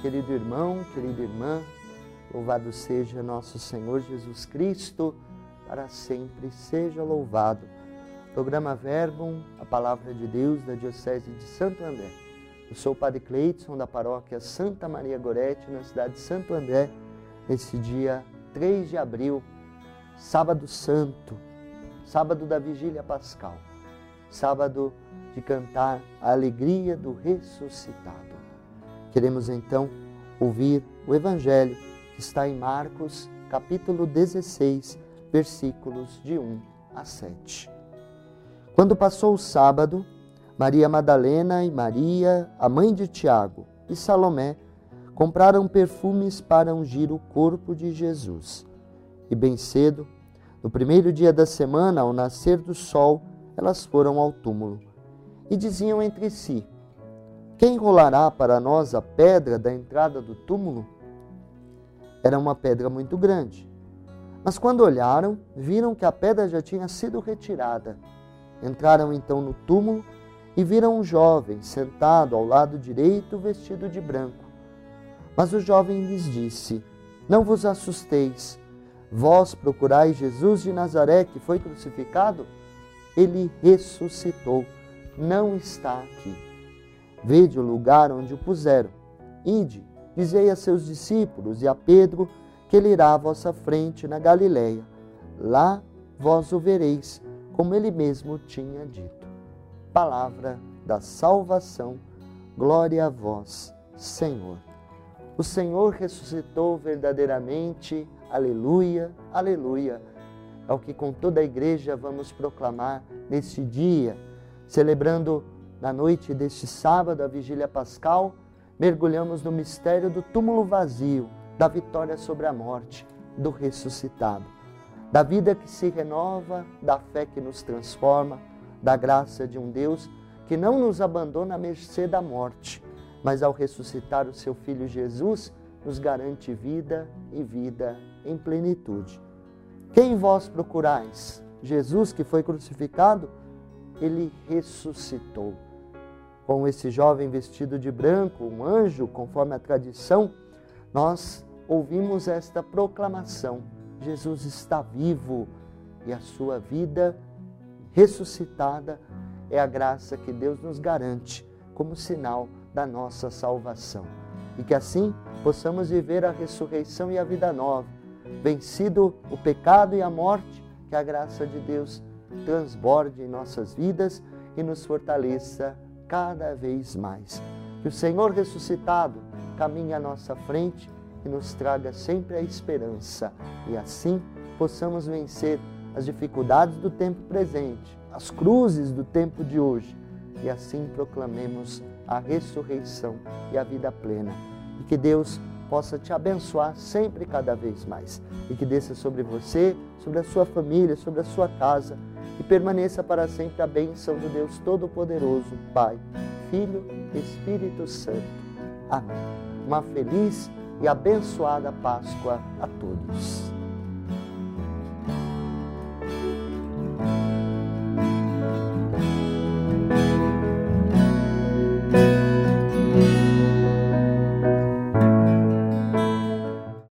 querido irmão, querida irmã. Louvado seja nosso Senhor Jesus Cristo, para sempre seja louvado. Programa Verbum, a palavra de Deus da Diocese de Santo André. Eu sou o Padre Cleidson, da paróquia Santa Maria Gorete, na cidade de Santo André, nesse dia 3 de abril, sábado santo, sábado da vigília pascal, sábado de cantar a alegria do ressuscitado. Queremos então ouvir o Evangelho que está em Marcos, capítulo 16, versículos de 1 a 7. Quando passou o sábado, Maria Madalena e Maria, a mãe de Tiago, e Salomé compraram perfumes para ungir o corpo de Jesus. E bem cedo, no primeiro dia da semana, ao nascer do sol, elas foram ao túmulo e diziam entre si: quem rolará para nós a pedra da entrada do túmulo? Era uma pedra muito grande. Mas quando olharam, viram que a pedra já tinha sido retirada. Entraram então no túmulo e viram um jovem sentado ao lado direito, vestido de branco. Mas o jovem lhes disse: Não vos assusteis. Vós procurais Jesus de Nazaré, que foi crucificado? Ele ressuscitou, não está aqui Vede o lugar onde o puseram. Ide, dizei a seus discípulos e a Pedro que ele irá à vossa frente na Galiléia. Lá vós o vereis, como ele mesmo tinha dito. Palavra da salvação. Glória a vós, Senhor. O Senhor ressuscitou verdadeiramente. Aleluia, aleluia. É o que com toda a igreja vamos proclamar neste dia, celebrando na noite deste sábado, a vigília pascal, mergulhamos no mistério do túmulo vazio, da vitória sobre a morte, do ressuscitado, da vida que se renova, da fé que nos transforma, da graça de um Deus que não nos abandona à mercê da morte, mas ao ressuscitar o seu Filho Jesus, nos garante vida e vida em plenitude. Quem vós procurais? Jesus que foi crucificado? Ele ressuscitou com esse jovem vestido de branco, um anjo, conforme a tradição, nós ouvimos esta proclamação: Jesus está vivo e a sua vida ressuscitada é a graça que Deus nos garante como sinal da nossa salvação. E que assim possamos viver a ressurreição e a vida nova, vencido o pecado e a morte, que a graça de Deus transborde em nossas vidas e nos fortaleça cada vez mais. Que o Senhor ressuscitado caminhe à nossa frente e nos traga sempre a esperança e assim possamos vencer as dificuldades do tempo presente, as cruzes do tempo de hoje e assim proclamemos a ressurreição e a vida plena. E que Deus possa te abençoar sempre cada vez mais. E que desça sobre você, sobre a sua família, sobre a sua casa permaneça para sempre a bênção do Deus Todo-Poderoso, Pai, Filho e Espírito Santo. Amém. Uma feliz e abençoada Páscoa a todos.